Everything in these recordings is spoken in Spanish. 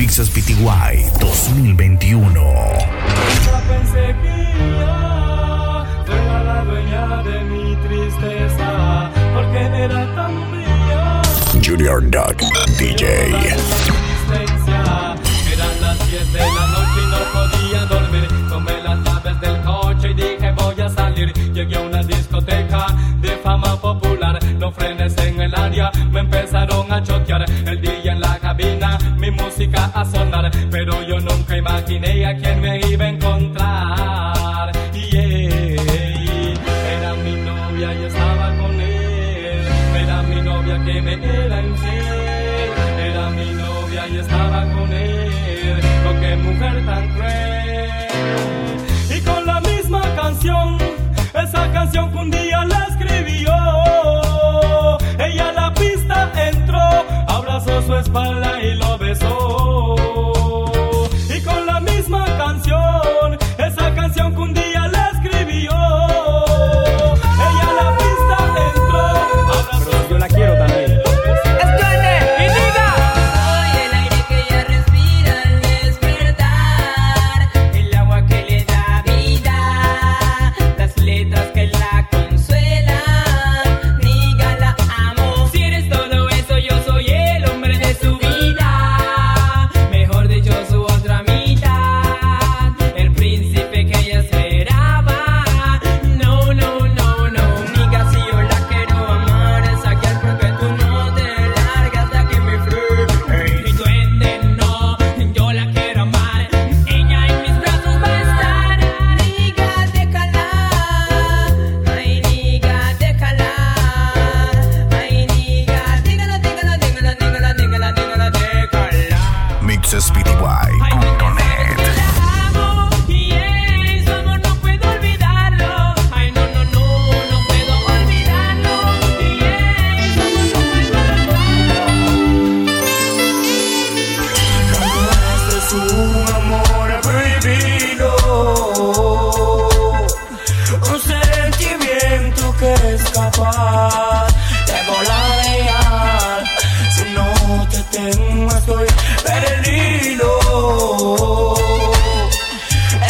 Mixes PTY 2021. pensé que ella fuera la dueña de mi tristeza, porque era tan bella. Junior Duck DJ. existencia. Eran las 10 de la noche y no podía dormir. Tomé las llaves del coche y dije voy a salir. Llegué a una discoteca de fama popular. Frenes en el me empezaron a. El un amor prohibido, un sentimiento que es capaz de volar. Si no te tengo estoy perdido.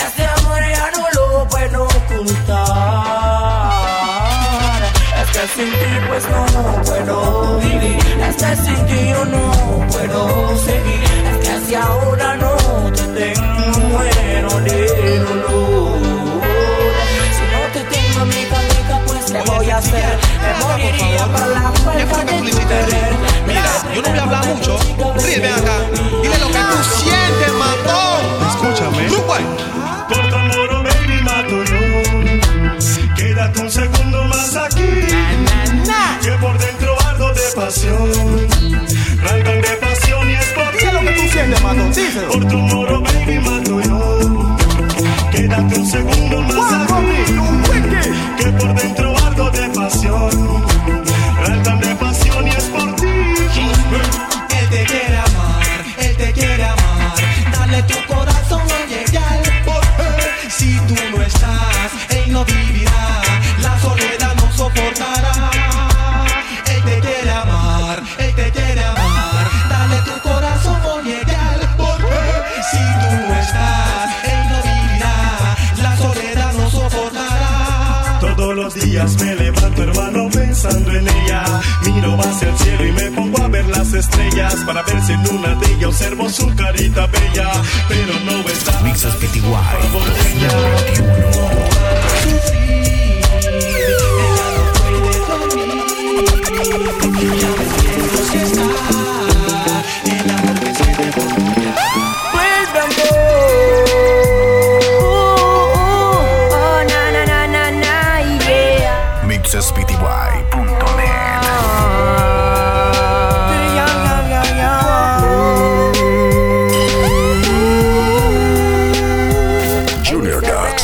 Este amor ya no lo puedo ocultar. Es que sin ti pues no puedo vivir. Es que sin ti yo no puedo seguir. Es que si ahora no ¿qué voy a hacer? Me moriría por la falta de tu querer. Mira, yo no voy a hablar mucho. Ríe, ven acá. Dile lo que tú sientes, matón. Escúchame. Ahí. Por tu amor, baby, mato yo. Quédate un segundo más aquí. Que por dentro ardo de pasión. Rangan de pasión y es por ti. Dile lo que tú sientes, matón. Díselo. Por tu amor, baby, mato yo. Quédate un segundo más aquí. Que por dentro Para ver si en una de ellas observo su carita bella. Pero no está. 2021.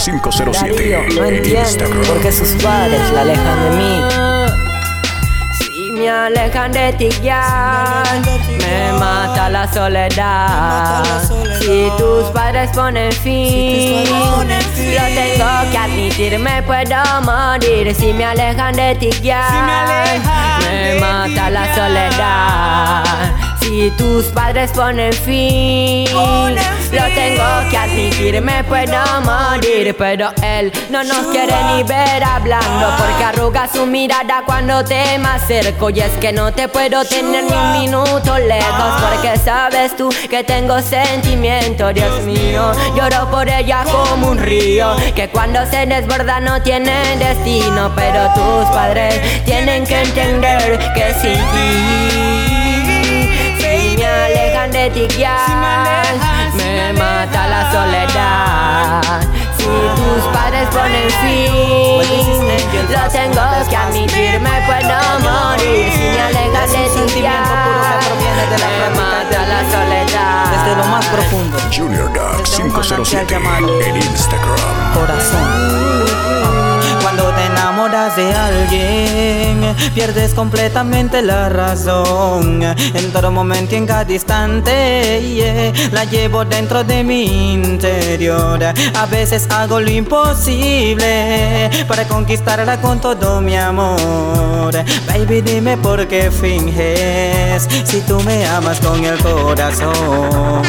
507 Darío no en entiende Instagram. por qué sus padres la alejan de mí. Si me alejan de ti ya, me mata la soledad. Si tus padres ponen fin, lo tengo que admitir, me puedo morir. Si me alejan de ti ya, me mata la soledad. Si Si tus padres ponen fin, lo tengo que admitir, me puedo morir, pero él no nos quiere ni ver hablando, porque arruga su mirada cuando te me acerco. Y es que no te puedo tener ni un minuto lejos, porque sabes tú que tengo sentimiento, Dios mío. Lloro por ella como un río, que cuando se desborda no tiene destino, pero tus padres tienen que entender que sin ti, si me alejan de ti ya, soledad. Si tus padres ponen fin, lo tengo que admitir, me puedo morir. Si me alejan de ti sentimiento puro que proviene de la me mata la soledad. Desde lo más profundo, Junior manantial 507 llamado en Instagram. corazón. Enamoras de alguien, pierdes completamente la razón. En todo momento y en cada instante, la llevo dentro de mi interior. A veces hago lo imposible para conquistarla con todo mi amor. Baby, dime por qué finges si tú me amas con el corazón.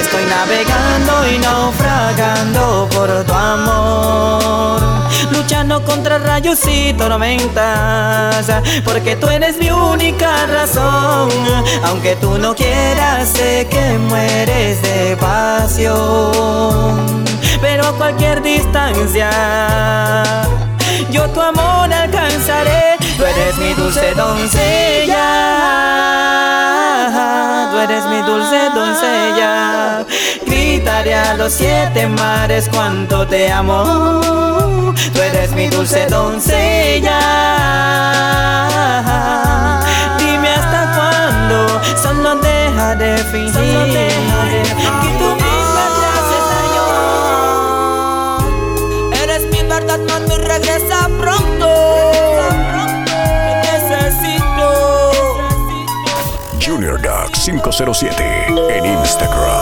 Estoy navegando y naufragando por tu amor, luchando contra rayos y tormentas, porque tú eres mi única razón. Aunque tú no quieras, sé que mueres de pasión, pero a cualquier distancia. Yo tu amor alcanzaré, tú eres mi dulce doncella, tú eres mi dulce doncella. Gritaré a los siete mares cuánto te amo, tú eres mi dulce doncella. Dime hasta cuándo, solo deja de fingir. Que tú misma SugarDog507 en Instagram.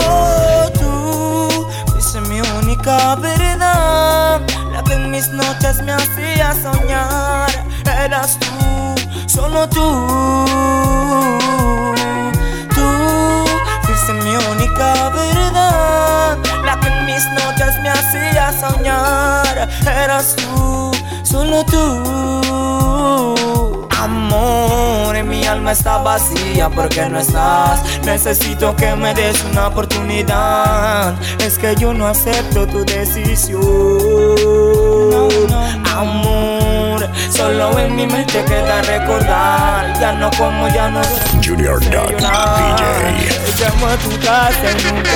Tú fuiste mi única verdad, la que en mis noches me hacía soñar. Eras tú, solo tú. Tú fuiste mi única verdad, la que en mis noches me hacía soñar. Eras tú, solo tú. Amor, en mi alma está vacía porque no estás. Necesito que me des una oportunidad. Es que yo no acepto tu decisión. Amor, solo en mi mente queda recordar. Ya no como, ya no. Junior Duck. DJ. Llamo a tu casa y nunca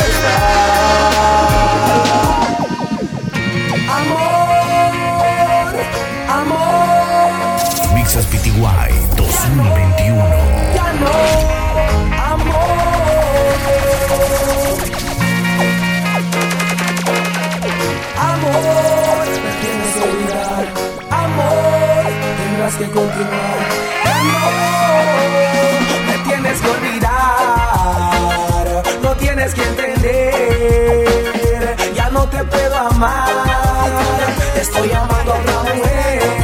PTY 2021. Amor, me tienes que olvidar. Amor, tendrás que continuar. Amor, me tienes que olvidar. No tienes que entender. Ya no te puedo amar. Estoy amando a otra mujer.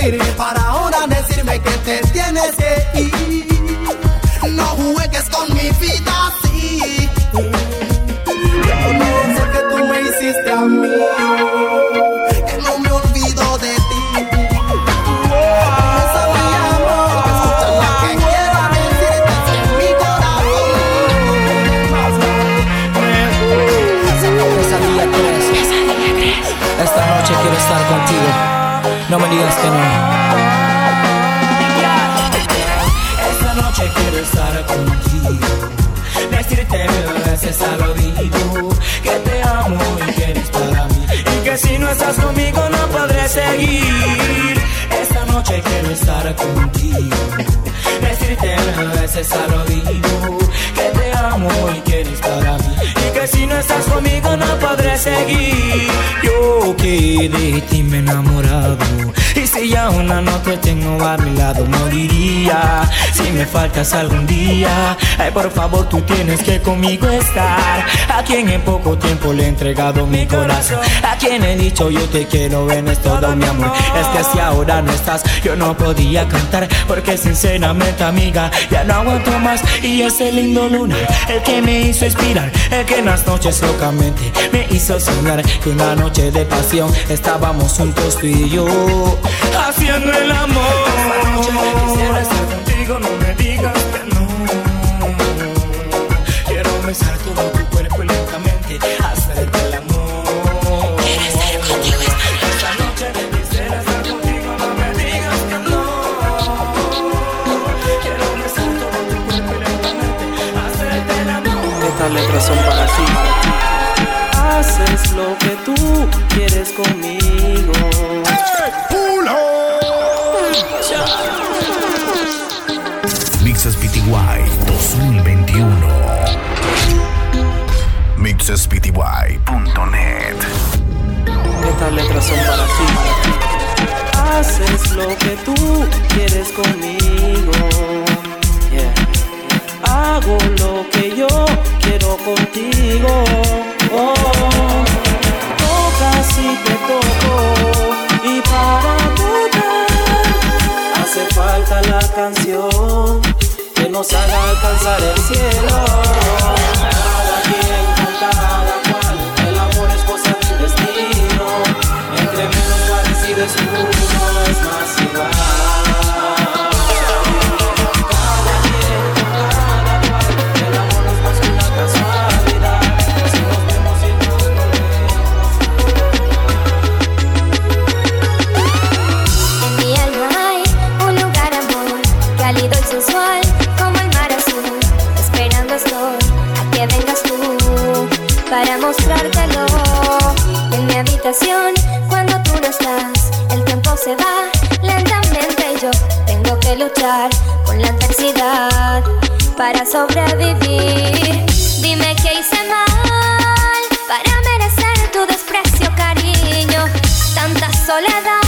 Besos sentir para veces al oído que te amo y que eres para mí. Y que si no estás conmigo no podré seguir. Esta noche quiero estar contigo. Decirte mil veces al oído que te amo y que eres para mí. Y que si no estás conmigo no podré seguir. Yo que de ti me he enamorado. Y si ya una noche tengo a mi lado, moriría. Si me faltas algún día, ay, por favor, tú tienes que conmigo estar. A quien en poco tiempo le he entregado mi corazón. A quien he dicho yo te quiero, ven, es todo mi amor. Es que si ahora no estás, yo no podía cantar. Porque sinceramente, amiga, ya no aguanto más. Y ese lindo luna, el que me hizo inspirar, el que en las noches locamente me hizo soñar que una noche de pasión estábamos juntos tú y yo haciendo el amor. Esta quisiera estar contigo, no me digas que no. Quiero besar tu MixesPTY.net. Estas letras son para ti. Haces lo que tú quieres conmigo. Yeah. Hago lo que yo quiero contigo. Oh. Tocas y te toco. Y para tocar hace falta la canción que nos haga alcanzar el cielo. Para mostrártelo. En mi habitación luchar con la adversidad para sobrevivir. Dime qué hice mal para merecer tu desprecio, cariño. Tanta soledad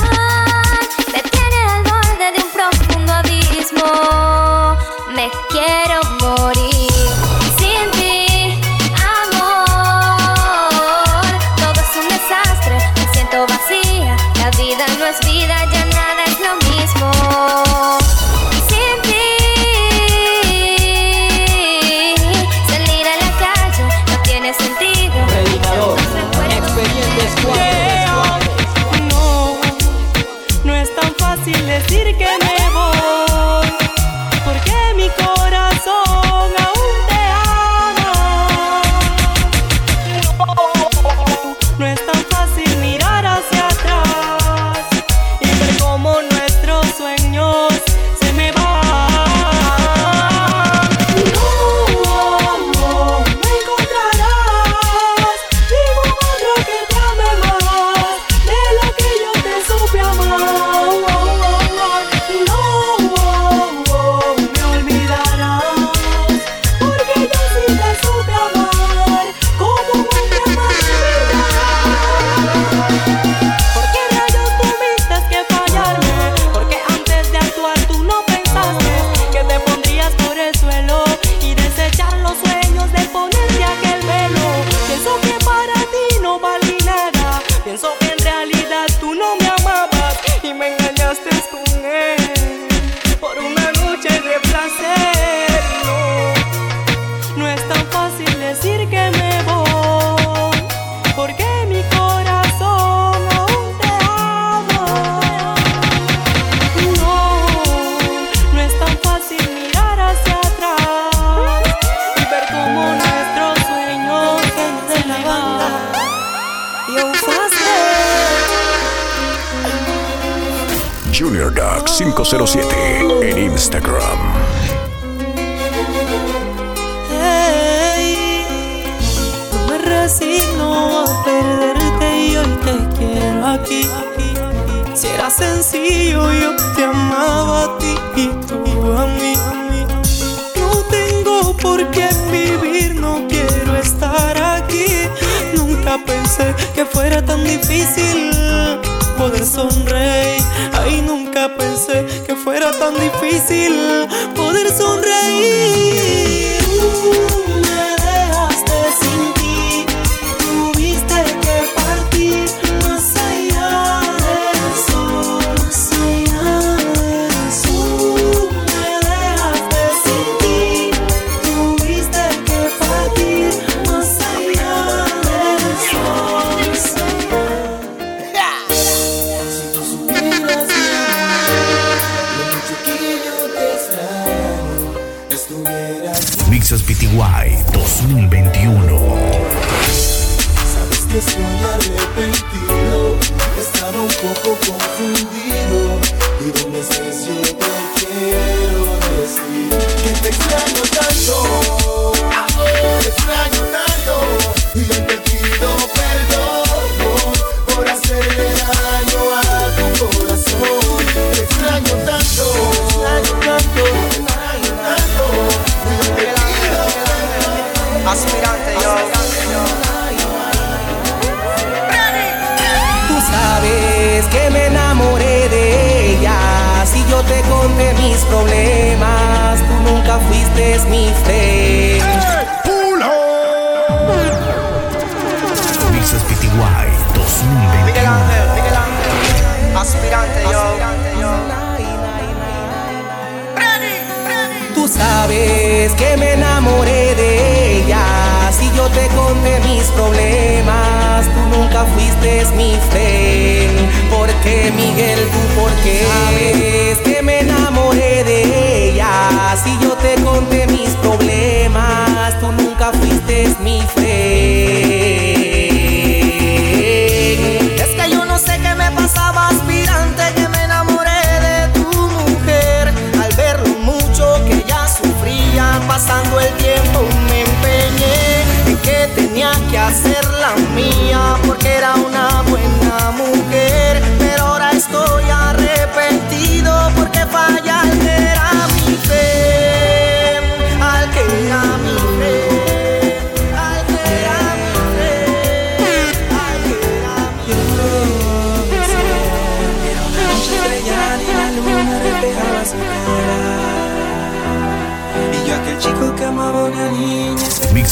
Junior Doc 507 en Instagram. Hey, no me resigno a perderte y hoy te quiero aquí. Si era sencillo, yo te amaba a ti y tú a mí. No tengo por qué vivir, no quiero estar aquí. Nunca pensé que fuera tan difícil poder sonreír nunca pensé que fuera tan difícil poder sonreír.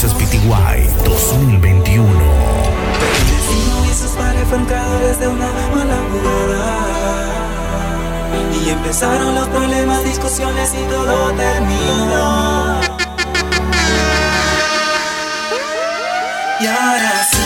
PTY 2021. Si no para fue entrado desde una mala jugada. Y empezaron los problemas, discusiones y todo terminó. Y ahora sí.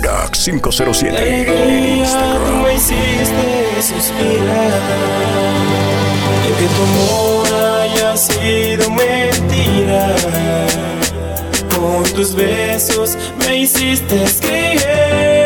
Murdoch 507 en Instagram. Me hiciste suspirar, de que tu amor haya sido mentira. Con tus besos me hiciste creer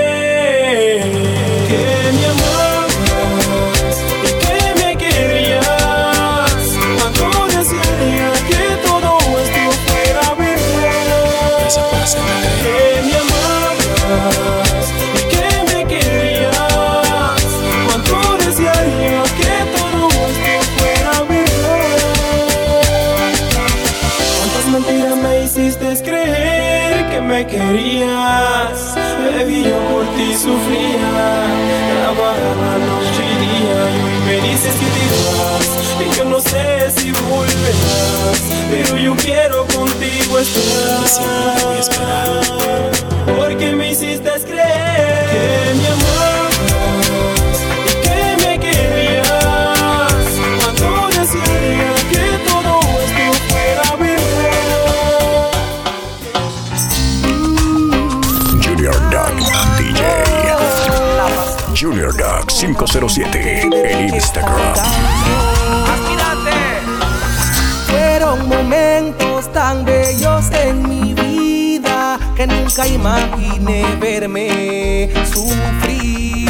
me querías, bebí yo por ti sufría, trabajaba noche y día y hoy me dices que te vas, y yo no sé si volverás, pero yo quiero contigo estar. Porque me hiciste creer que mi amor Junior Doc 507 en Instagram. Fueron momentos tan bellos en mi vida que nunca imaginé verme sufrir.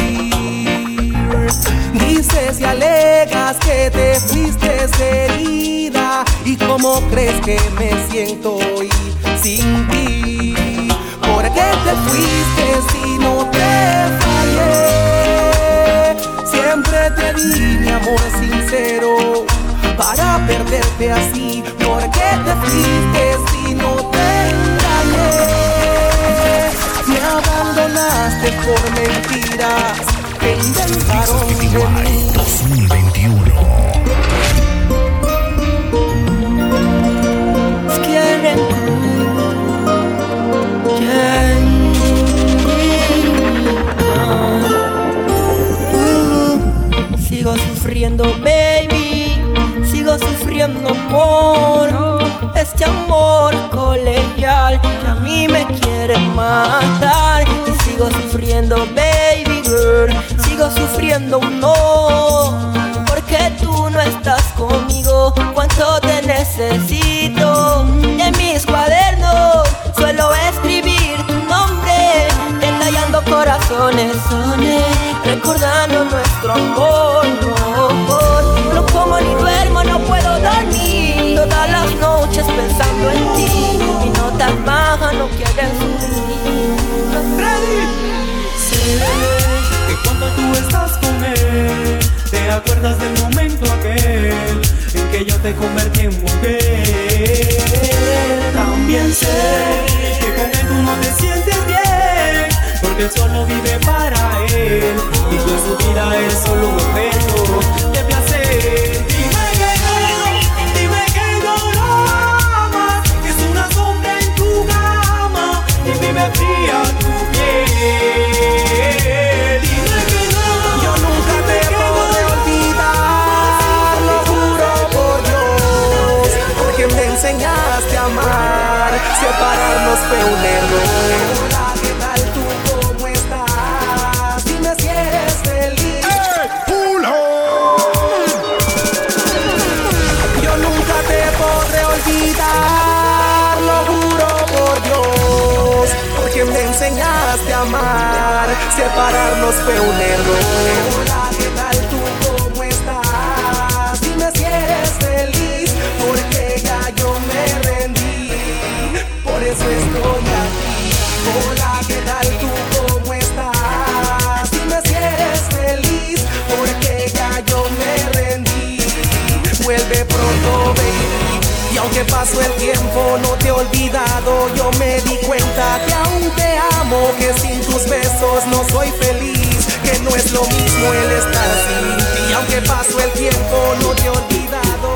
Dices y alegas que te fuiste herida y cómo crees que me siento hoy sin ti. ¿Por qué te fuiste si no te fallé? Siempre te di mi amor sincero para perderte así. ¿Por qué te fuiste si no te engañé? Me abandonaste por mentiras que inventaron de mí. 2021. quieren sufriendo, baby. Sigo sufriendo amor. Este amor colegial que a mí me quiere matar. Y sigo sufriendo, baby girl. Sigo sufriendo no. Porque tú no estás conmigo. Cuánto te necesito. En mis cuadernos suelo escribir tu nombre. Entallando corazones, recordando nuestro amor. Nota baja, no quieres subir. Sé que cuando tú estás con él, te acuerdas del momento aquel en que yo te convertí en mujer. También sé que con él tú no te sientes bien, porque él solo vive para él y tú en su vida eres solo un objeto fría tu piel. Yo nunca te podré olvidar, lo juro por Dios, porque me enseñaste a amar, separarnos fue un error. Separarnos fue un error. Aunque pasó el tiempo, no te he olvidado. Yo me di cuenta que aún te amo, que sin tus besos no soy feliz. Que no es lo mismo el estar sin ti. Aunque pasó el tiempo, no te he olvidado.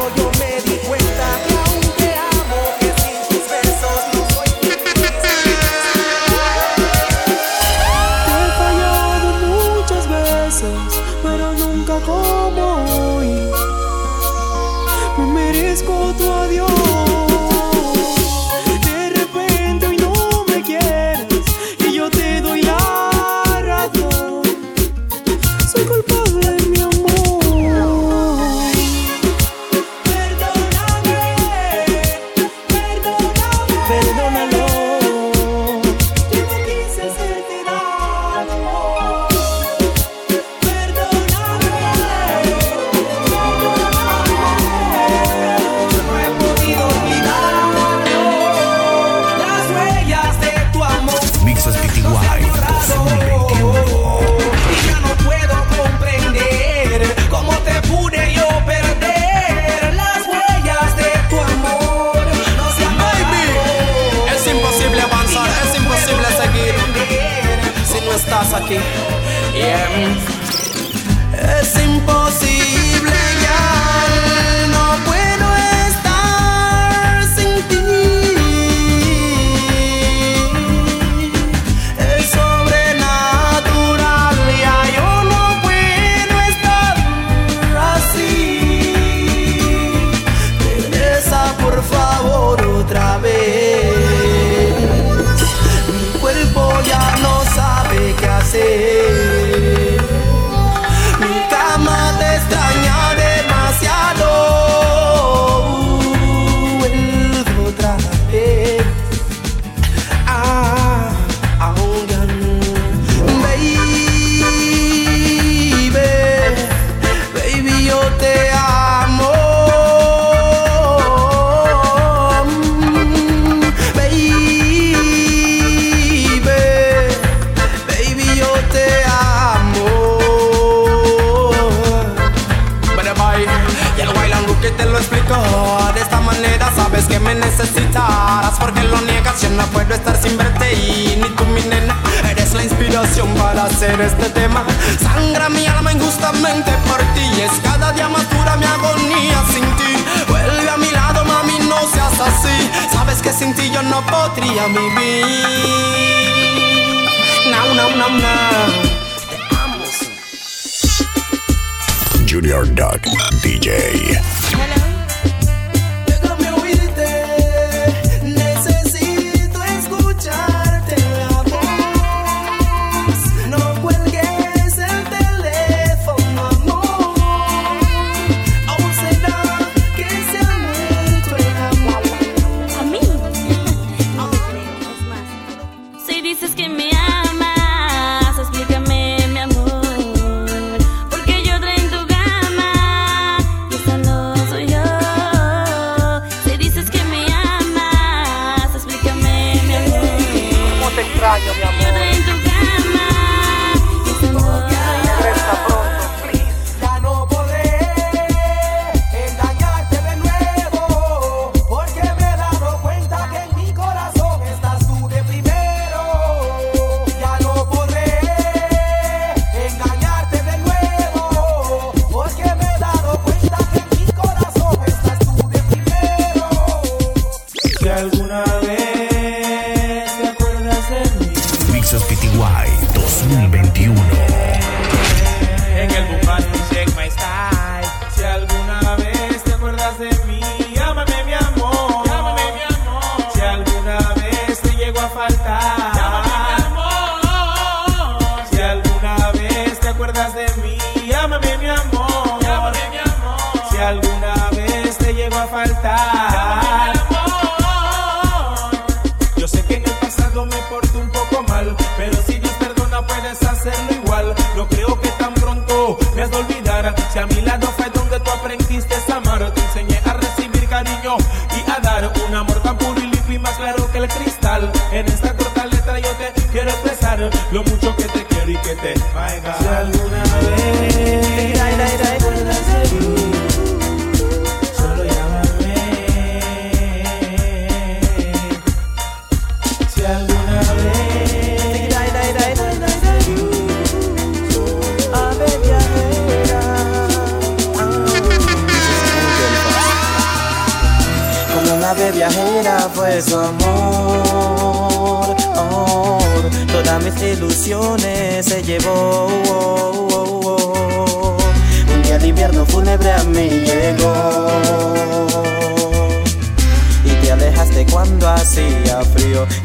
No estás A mi lado fue donde tú aprendiste.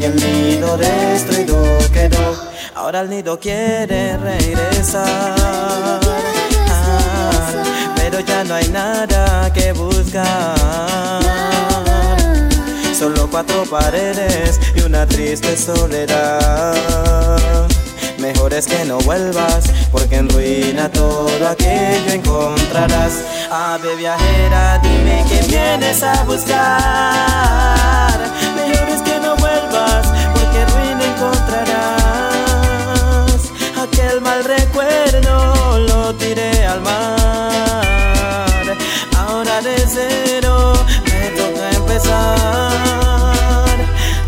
el nido destruido quedó. Ahora el nido quiere regresar, ah, pero ya no hay nada que buscar. Solo cuatro paredes y una triste soledad. Mejor es que no vuelvas, porque en ruina todo aquello encontrarás. Ave viajera, dime que vienes a buscar encontrarás. Aquel mal recuerdo lo tiré al mar. Ahora de cero me toca empezar.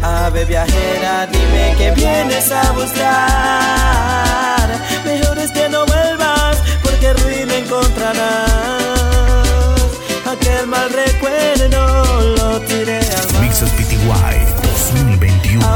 Ave viajera, dime que vienes a buscar. Mejor es que no vuelvas, porque ruina encontrarás. Aquel mal recuerdo lo tiré al mar. Mixes PTY 2021.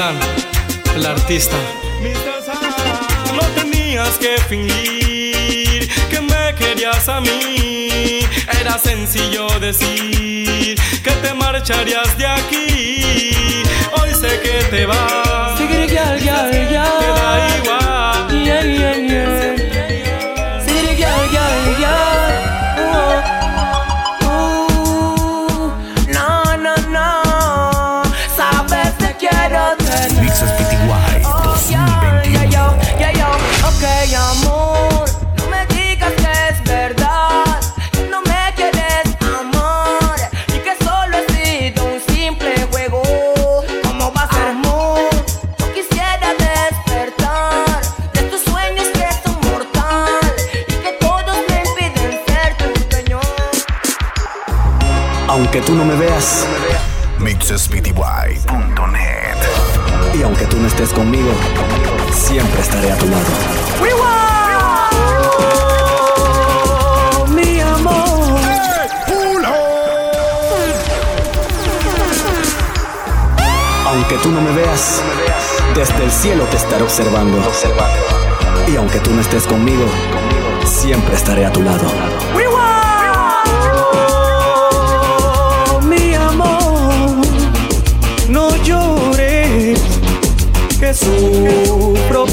Mr. Sun, el artista. No tenías que fingir que me querías a mí. Era sencillo decir que te marcharías de aquí. Hoy sé que te vas. Te da igual. No, veas Mixespty.net. y aunque tú no estés conmigo, siempre estaré a tu lado. Mi amor. Aunque tú no me veas, desde el cielo te estaré observando. Y aunque tú no estés conmigo, siempre estaré a tu lado. Que sufro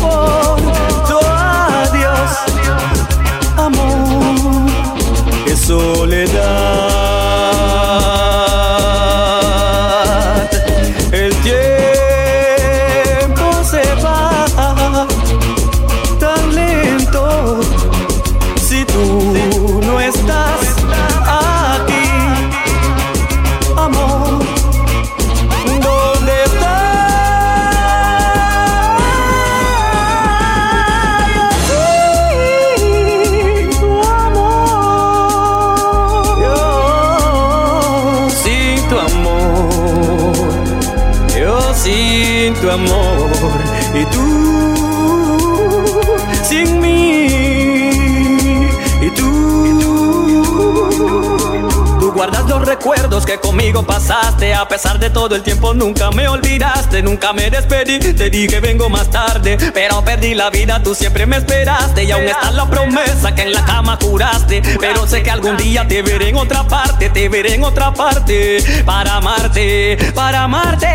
de todo el tiempo, nunca me olvidaste. Nunca me despedí. Te dije vengo más tarde. Pero perdí la vida, tú siempre me esperaste. Y aún está la promesa que en la cama juraste. Pero sé que algún día te veré en otra parte. Te veré en otra parte. Para amarte, para amarte.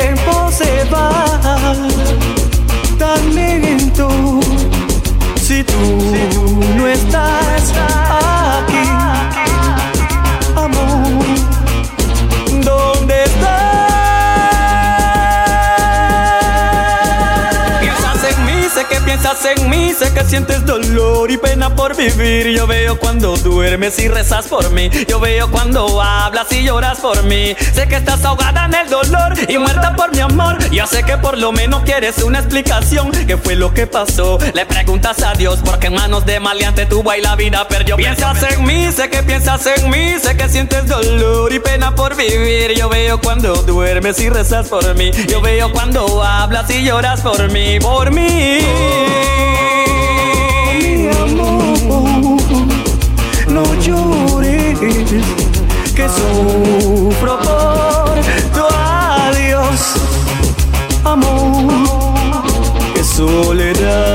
El tiempo se va tan lento si tú no estás sé que sientes dolor y pena por vivir. Yo veo cuando duermes y rezas por mí. Yo veo cuando hablas y lloras por mí. Sé que estás ahogada en el dolor y muerta por mi amor. Yo sé que por lo menos quieres una explicación. ¿Qué fue lo que pasó? Le preguntas a Dios porque en manos de maleante tuvo y la vida perdió. Piensas en mí, sé que piensas en mí, sé que sientes dolor y pena por vivir. Yo veo cuando duermes y rezas por mí. Yo veo cuando hablas y lloras por mí, por mí. No que sufro por tu adiós, amor, que soledad.